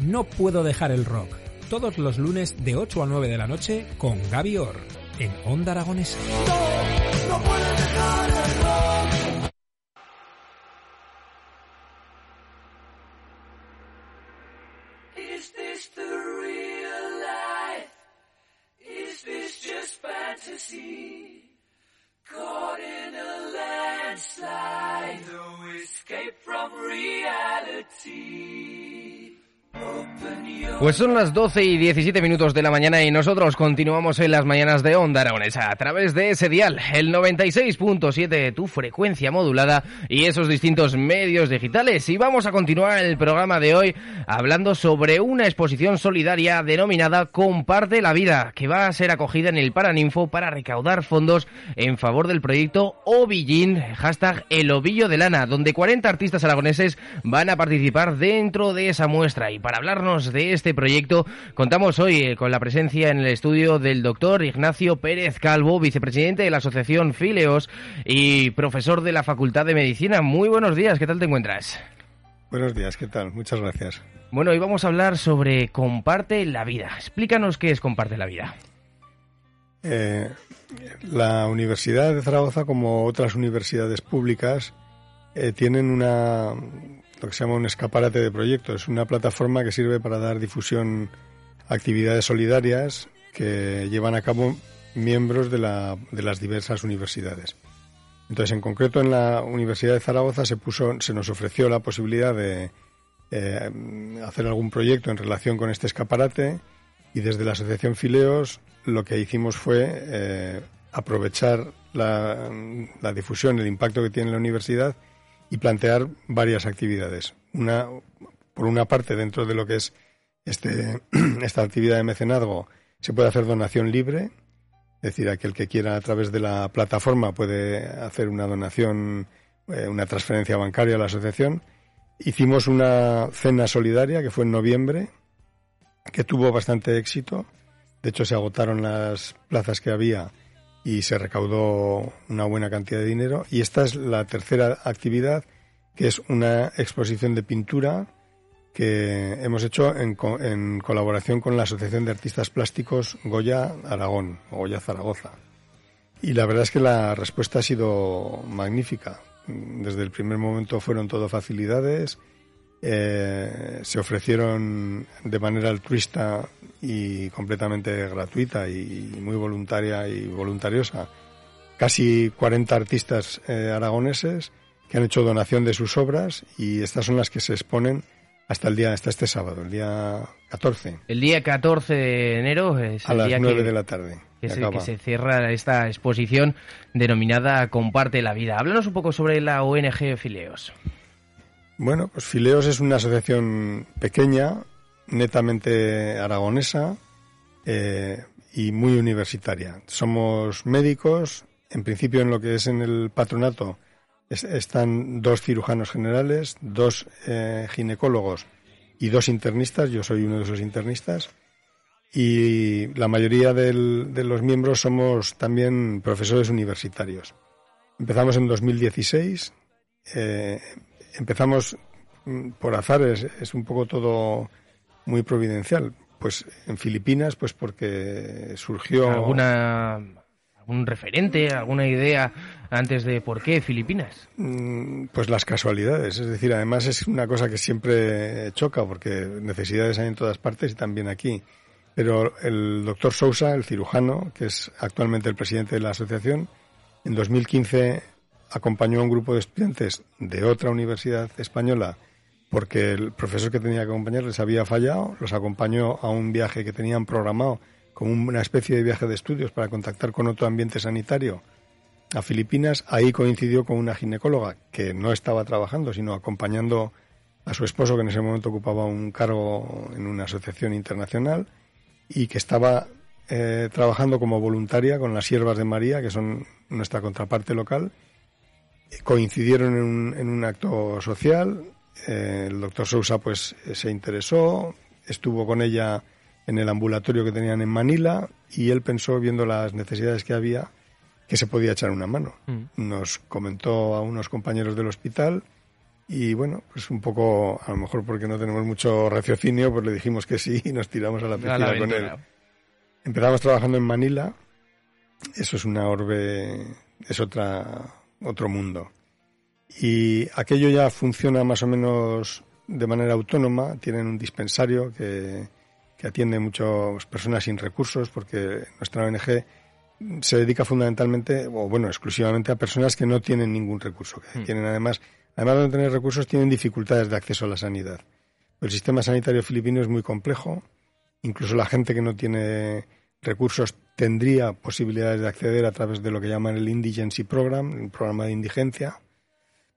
No puedo dejar el rock. Todos los lunes de 8 a 9 de la noche con Gaby Orr en Onda Aragonesa. No puedes dejar el rock. Pues son las 12 y 17 minutos de la mañana y nosotros continuamos en las mañanas de Onda Aragonesa a través de ese dial, el 96.7, tu frecuencia modulada y esos distintos medios digitales. Y vamos a continuar el programa de hoy hablando sobre una exposición solidaria denominada Comparte la Vida, que va a ser acogida en el Paraninfo para recaudar fondos en favor del proyecto Ovillín, hashtag El Ovillo de Lana, donde 40 artistas aragoneses van a participar dentro de esa muestra. Y para hablarnos de este proyecto, contamos hoy eh, con la presencia en el estudio del doctor Ignacio Pérez Calvo, vicepresidente de la Asociación Fileos y profesor de la Facultad de Medicina. Muy buenos días, ¿qué tal te encuentras? Buenos días, ¿qué tal? Muchas gracias. Bueno, hoy vamos a hablar sobre Comparte la Vida. Explícanos qué es Comparte la Vida. Eh, la Universidad de Zaragoza, como otras universidades públicas, eh, tienen una lo que se llama un escaparate de proyectos, una plataforma que sirve para dar difusión a actividades solidarias que llevan a cabo miembros de, la, de las diversas universidades. Entonces, en concreto, en la Universidad de Zaragoza se puso, se nos ofreció la posibilidad de eh, hacer algún proyecto en relación con este escaparate y desde la Asociación Fileos lo que hicimos fue eh, aprovechar la, la difusión, el impacto que tiene la universidad y plantear varias actividades. Una, por una parte, dentro de lo que es este, esta actividad de mecenazgo, se puede hacer donación libre, es decir, aquel que quiera a través de la plataforma puede hacer una donación, eh, una transferencia bancaria a la asociación. Hicimos una cena solidaria que fue en noviembre, que tuvo bastante éxito. De hecho, se agotaron las plazas que había y se recaudó una buena cantidad de dinero. Y esta es la tercera actividad, que es una exposición de pintura que hemos hecho en, co- en colaboración con la Asociación de Artistas Plásticos Goya Aragón, o Goya Zaragoza. Y la verdad es que la respuesta ha sido magnífica. Desde el primer momento fueron todo facilidades, eh, se ofrecieron de manera altruista y completamente gratuita y muy voluntaria y voluntariosa casi 40 artistas eh, aragoneses que han hecho donación de sus obras y estas son las que se exponen hasta el día hasta este sábado, el día 14 El día 14 de enero es a el las día 9 que, de la tarde. que se, que se cierra esta exposición denominada Comparte la Vida. Háblanos un poco sobre la ONG Fileos. Bueno, pues Fileos es una asociación pequeña, netamente aragonesa eh, y muy universitaria. Somos médicos, en principio en lo que es en el patronato es- están dos cirujanos generales, dos eh, ginecólogos y dos internistas. Yo soy uno de esos internistas. Y la mayoría de los miembros somos también profesores universitarios. Empezamos en 2016. eh, empezamos mm, por azar, es, es un poco todo muy providencial. Pues en Filipinas, pues porque surgió... ¿Alguna, ¿Algún referente, alguna idea antes de por qué Filipinas? Mm, Pues las casualidades, es decir, además es una cosa que siempre choca porque necesidades hay en todas partes y también aquí. Pero el doctor Sousa, el cirujano, que es actualmente el presidente de la asociación, en 2015 acompañó a un grupo de estudiantes de otra universidad española porque el profesor que tenía que acompañarles había fallado, los acompañó a un viaje que tenían programado como una especie de viaje de estudios para contactar con otro ambiente sanitario a Filipinas. Ahí coincidió con una ginecóloga que no estaba trabajando, sino acompañando a su esposo, que en ese momento ocupaba un cargo en una asociación internacional y que estaba eh, trabajando como voluntaria con las Siervas de María, que son nuestra contraparte local. Coincidieron en un, en un acto social. Eh, el doctor Sousa pues se interesó, estuvo con ella en el ambulatorio que tenían en Manila y él pensó, viendo las necesidades que había, que se podía echar una mano. Mm. Nos comentó a unos compañeros del hospital y bueno, pues un poco, a lo mejor porque no tenemos mucho raciocinio, pues le dijimos que sí y nos tiramos a la piscina con él. Empezamos trabajando en Manila, eso es una orbe, es otra, otro mundo. Y aquello ya funciona más o menos de manera autónoma, tienen un dispensario que, que atiende muchas personas sin recursos, porque nuestra ONG se dedica fundamentalmente, o bueno, exclusivamente a personas que no tienen ningún recurso, que Mm. tienen además, además de no tener recursos, tienen dificultades de acceso a la sanidad. El sistema sanitario filipino es muy complejo, incluso la gente que no tiene recursos tendría posibilidades de acceder a través de lo que llaman el Indigency Program, un programa de indigencia,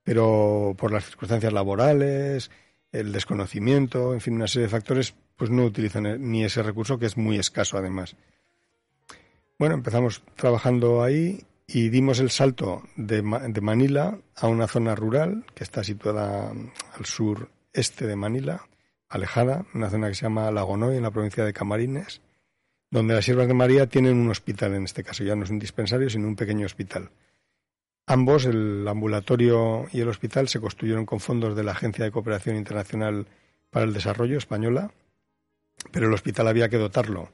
pero por las circunstancias laborales, el desconocimiento, en fin, una serie de factores, pues no utilizan ni ese recurso que es muy escaso además. Bueno, empezamos trabajando ahí y dimos el salto de, de Manila a una zona rural que está situada al sureste de Manila, alejada, una zona que se llama Lagonoy, en la provincia de Camarines, donde las Siervas de María tienen un hospital en este caso, ya no es un dispensario, sino un pequeño hospital. Ambos, el ambulatorio y el hospital, se construyeron con fondos de la Agencia de Cooperación Internacional para el Desarrollo española, pero el hospital había que dotarlo.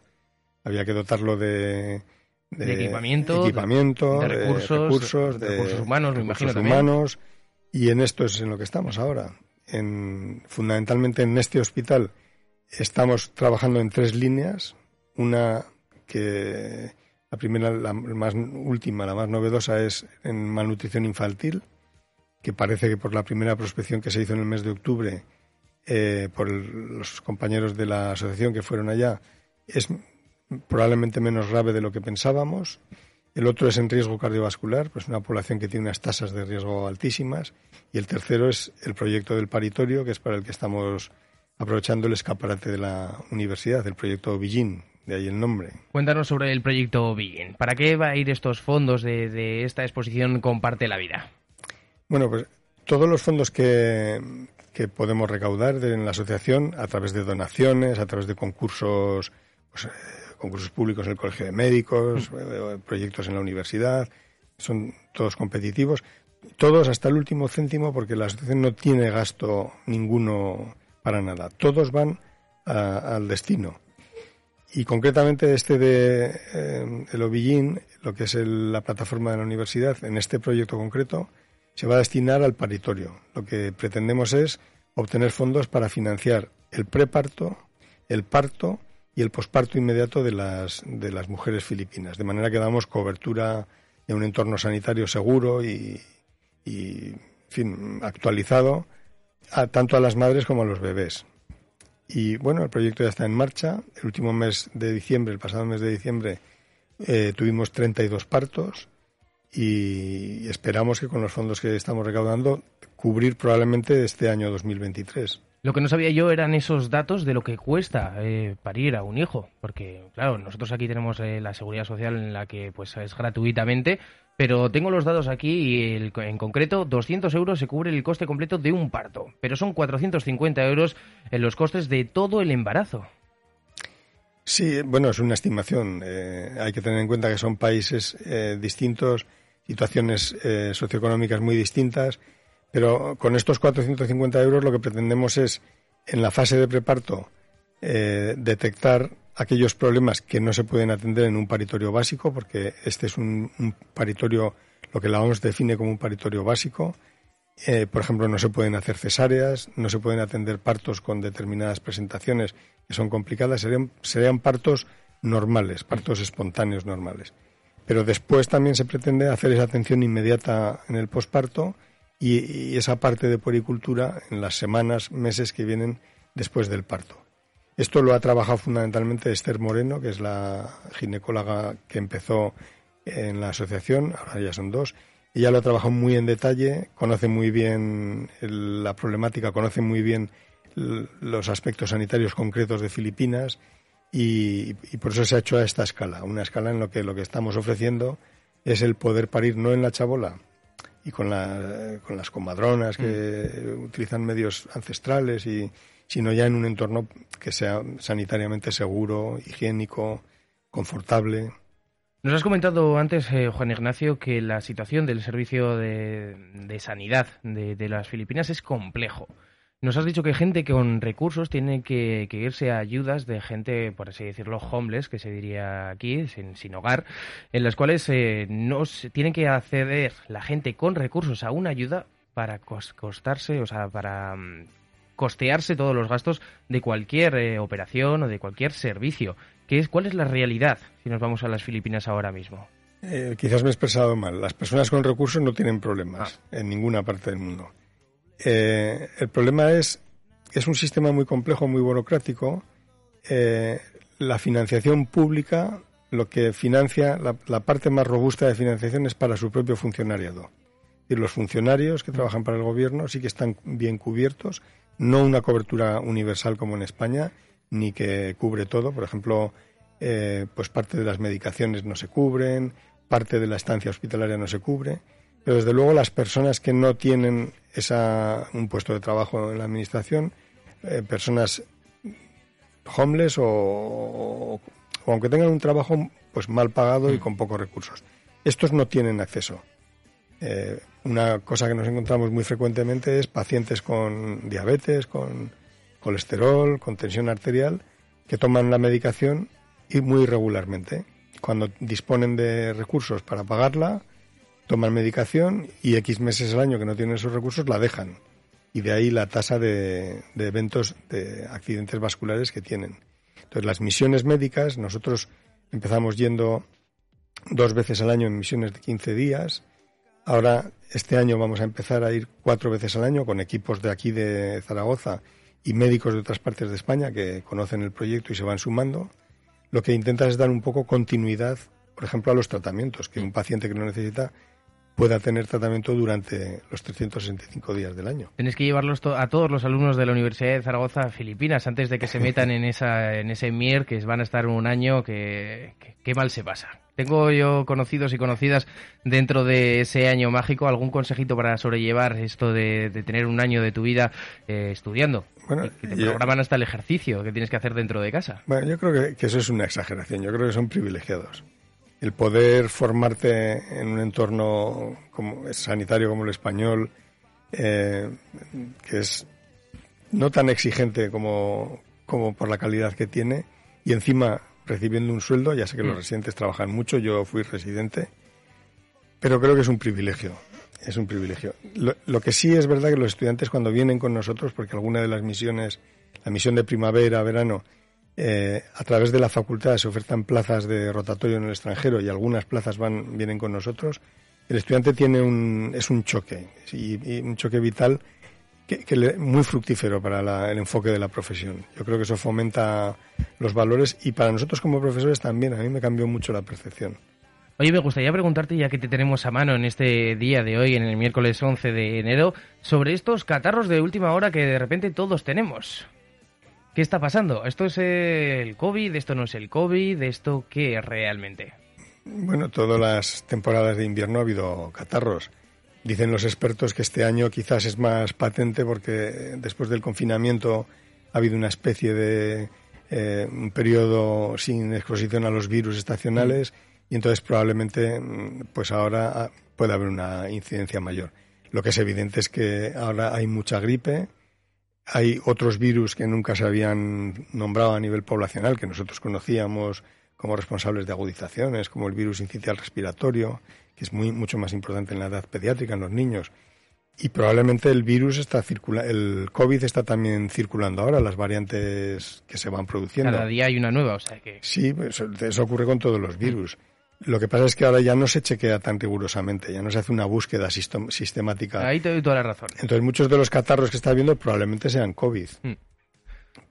Había que dotarlo de, De equipamiento, equipamiento, de recursos, recursos, de recursos humanos, me imagino también. humanos, y en esto es en lo que estamos ahora. En, fundamentalmente en este hospital estamos trabajando en tres líneas. Una que la primera, la más última, la más novedosa es en malnutrición infantil, que parece que por la primera prospección que se hizo en el mes de octubre eh, por los compañeros de la asociación que fueron allá es probablemente menos grave de lo que pensábamos. El otro es en riesgo cardiovascular, pues una población que tiene unas tasas de riesgo altísimas. Y el tercero es el proyecto del paritorio, que es para el que estamos aprovechando el escaparate de la universidad, el proyecto Villín, de ahí el nombre. Cuéntanos sobre el proyecto Begin. ¿Para qué va a ir estos fondos de, de esta exposición Comparte la Vida? Bueno, pues todos los fondos que, que podemos recaudar de- en la asociación a través de donaciones, a través de concursos, pues, eh, concursos públicos en el Colegio de Médicos, eh, proyectos en la universidad, son todos competitivos, todos hasta el último céntimo porque la asociación no tiene gasto ninguno para nada, todos van a- al destino. Y concretamente este de eh, el Ovillín, lo que es el- la plataforma de la universidad, en este proyecto concreto, se va a destinar al paritorio. Lo que pretendemos es obtener fondos para financiar el preparto, el parto y el posparto inmediato de las, de las mujeres filipinas. De manera que damos cobertura de un entorno sanitario seguro y, y, en fin, actualizado a, tanto a las madres como a los bebés. Y bueno, el proyecto ya está en marcha. El último mes de diciembre, el pasado mes de diciembre, eh, tuvimos 32 partos y esperamos que con los fondos que estamos recaudando cubrir probablemente este año 2023. Lo que no sabía yo eran esos datos de lo que cuesta eh, parir a un hijo, porque claro, nosotros aquí tenemos eh, la seguridad social en la que pues es gratuitamente, pero tengo los datos aquí y el- en concreto 200 euros se cubre el coste completo de un parto, pero son 450 euros en los costes de todo el embarazo. Sí, bueno, es una estimación. Eh, hay que tener en cuenta que son países eh, distintos, situaciones socioeconómicas muy distintas, pero con estos 450 euros lo que pretendemos es, en la fase de preparto, eh, detectar aquellos problemas que no se pueden atender en un paritorio básico, porque este es un, un paritorio, lo que la OMS define como un paritorio básico. Eh, por ejemplo, no se pueden hacer cesáreas, no se pueden atender partos con determinadas presentaciones que son complicadas, serían, serían partos normales, partos espontáneos normales. Pero después también se pretende hacer esa atención inmediata en el posparto y, esa parte de puericultura en las semanas, meses que vienen después del parto. Esto lo ha trabajado fundamentalmente Esther Moreno, que es la ginecóloga que empezó en la asociación, ahora ya son dos. Ella lo ha trabajado muy en detalle, conoce muy bien el- la problemática, conoce muy bien los aspectos sanitarios concretos de Filipinas y, y por eso se ha hecho a esta escala, una escala en lo que lo que estamos ofreciendo es el poder parir no en la chabola y con, la- con las comadronas que utilizan medios ancestrales y sino ya en un entorno que sea sanitariamente seguro, higiénico, confortable. Nos has comentado antes, eh, Juan Ignacio, que la situación del servicio de, de sanidad de, de las Filipinas es complejo. Nos has dicho que gente con recursos tiene que, que irse a ayudas de gente, por así decirlo, homeless, que se diría aquí, sin, sin hogar, en las cuales eh, no se, tiene que acceder la gente con recursos a una ayuda para cos- costarse, o sea, para mm, costearse todos los gastos de cualquier eh, operación o de cualquier servicio. ¿Qué es, ¿Cuál es la realidad si nos vamos a las Filipinas ahora mismo? Eh, quizás me he expresado mal. Las personas con recursos no tienen problemas en ninguna parte del mundo. Eh, el problema es es un sistema muy complejo, muy burocrático. Eh, la financiación pública, lo que financia, la, la parte más robusta de financiación es para su propio funcionariado. Y los funcionarios que trabajan para el gobierno sí que están bien cubiertos, no una cobertura universal como en España, ni que cubre todo. Por ejemplo, eh, pues parte de las medicaciones no se cubren, parte de la estancia hospitalaria no se cubre. Pero desde luego las personas que no tienen esa, un puesto de trabajo en la administración, eh, personas homeless o, o- o aunque tengan un trabajo pues mal pagado y con pocos recursos. Estos no tienen acceso. Eh, una cosa que nos encontramos muy frecuentemente es pacientes con diabetes, con colesterol, con tensión arterial, que toman la medicación y muy regularmente. Cuando disponen de recursos para pagarla, toman medicación y X meses al año que no tienen esos recursos la dejan. Y de ahí la tasa de, eventos de accidentes vasculares que tienen. Entonces, las misiones médicas, nosotros empezamos yendo dos veces al año en misiones de 15 días. Ahora, este año vamos a empezar a ir cuatro veces al año con equipos de aquí de Zaragoza y médicos de otras partes de España que conocen el proyecto y se van sumando. Lo que intentas es dar un poco continuidad, por ejemplo, a los tratamientos, que un paciente que lo necesita pueda tener tratamiento durante los 365 días del año. Tenéis que llevarlos to- a todos los alumnos de la Universidad de Zaragoza Filipinas antes de que se metan en esa en ese MIR que van a estar un año que, que, que mal se pasa. Tengo yo conocidos y conocidas dentro de ese año mágico algún consejito para sobrellevar esto de, de tener un año de tu vida eh, estudiando. Bueno, que te yo- programan hasta el ejercicio que tienes que hacer dentro de casa. Bueno, yo creo que, que eso es una exageración. Yo creo que son privilegiados. El poder formarte en un entorno como, sanitario como el español, eh, que es no tan exigente como, como por la calidad que tiene, y encima recibiendo un sueldo, ya sé que los Mm. residentes trabajan mucho, yo fui residente, pero creo que es un privilegio. Es un privilegio. Lo, lo que sí es verdad que los estudiantes cuando vienen con nosotros, porque alguna de las misiones, la misión de primavera, verano, eh, a través de la facultad se ofertan plazas de rotatorio en el extranjero y algunas plazas van vienen con nosotros. El estudiante tiene un es un choque y, un choque vital que, que le- muy fructífero para la- el enfoque de la profesión. Yo creo que eso fomenta los valores y para nosotros como profesores también. A mí me cambió mucho la percepción. Oye, me gustaría preguntarte, ya que te tenemos a mano en este día de hoy, en el miércoles 11 de enero, sobre estos catarros de última hora que de repente todos tenemos. ¿Qué está pasando? ¿Esto es el COVID? ¿Esto no es el COVID? ¿Esto qué es realmente? Bueno, todas las temporadas de invierno ha habido catarros. Dicen los expertos que este año quizás es más patente porque después del confinamiento ha habido una especie de eh, un periodo sin exposición a los virus estacionales y entonces probablemente mm, pues ahora ah, puede haber una incidencia mayor. Lo que es evidente es que ahora hay mucha gripe, hay otros virus que nunca se habían nombrado a nivel poblacional, que nosotros conocíamos como responsables de agudizaciones, como el virus incitial respiratorio, que es muy, mucho más importante en la edad pediátrica, en los niños. Y probablemente el virus está circulando, el COVID está también circulando ahora, las variantes que se van produciendo. Cada día hay una nueva, o sea que... Sí, eso, eso ocurre con todos los virus. Lo que pasa es que ahora ya no se chequea tan rigurosamente, ya no se hace una búsqueda sistem- sistemática. Ahí te doy toda la razón. Entonces muchos de los catarros que está viendo probablemente sean COVID. Mm.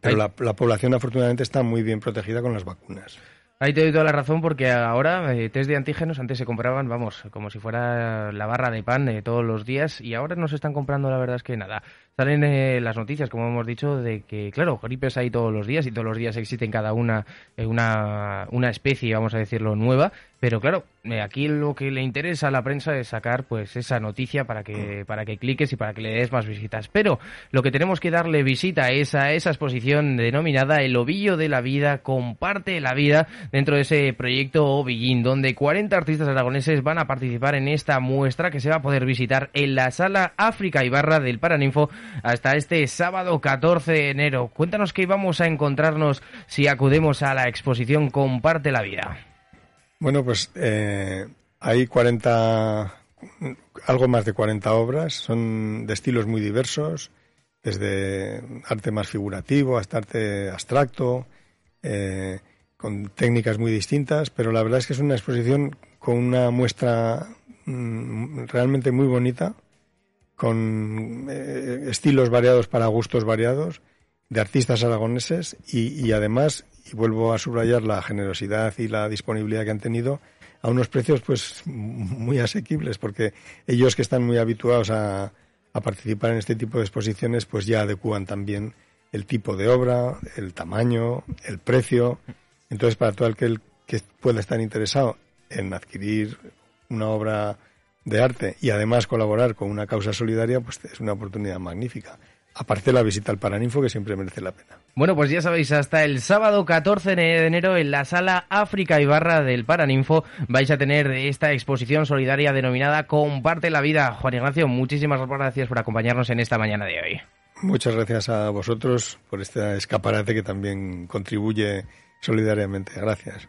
Pero la, la población afortunadamente está muy bien protegida con las vacunas. Ahí te doy toda la razón porque ahora eh, test de antígenos antes se compraban, vamos, como si fuera la barra de pan de todos los días y ahora no se están comprando la verdad es que nada. Salen eh, las noticias, como hemos dicho, de que, claro, gripes hay todos los días y todos los días existen cada una eh, una, una especie, vamos a decirlo, nueva, pero claro, eh, aquí lo que le interesa a la prensa es sacar pues esa noticia para que, para que cliques y para que le des más visitas. Pero lo que tenemos que darle visita es a esa exposición denominada El Ovillo de la Vida, comparte la vida dentro de ese proyecto Ovillín, donde 40 artistas aragoneses van a participar en esta muestra que se va a poder visitar en la sala África Ibarra del Paraninfo hasta este sábado 14 de enero. Cuéntanos qué vamos a encontrarnos si acudemos a la exposición Comparte la Vida. Bueno, pues eh, hay 40, algo más de 40 obras, son de estilos muy diversos, desde arte más figurativo hasta arte abstracto, eh, con técnicas muy distintas, pero la verdad es que es una exposición con una muestra mm, realmente muy bonita, con eh, estilos variados para gustos variados, de artistas aragoneses y, y, además, y vuelvo a subrayar la generosidad y la disponibilidad que han tenido, a unos precios pues muy asequibles, porque ellos que están muy habituados a, a participar en este tipo de exposiciones, pues ya adecúan también el tipo de obra, el tamaño, el precio. Entonces, para todo aquel que pueda estar interesado en adquirir una obra de arte y además colaborar con una causa solidaria, pues es una oportunidad magnífica. Aparte de la visita al Paraninfo, que siempre merece la pena. Bueno, pues ya sabéis, hasta el sábado 14 de enero en la sala África Ibarra del Paraninfo vais a tener esta exposición solidaria denominada Comparte la vida. Juan Ignacio, muchísimas gracias por acompañarnos en esta mañana de hoy. Muchas gracias a vosotros por este escaparate que también contribuye solidariamente. Gracias.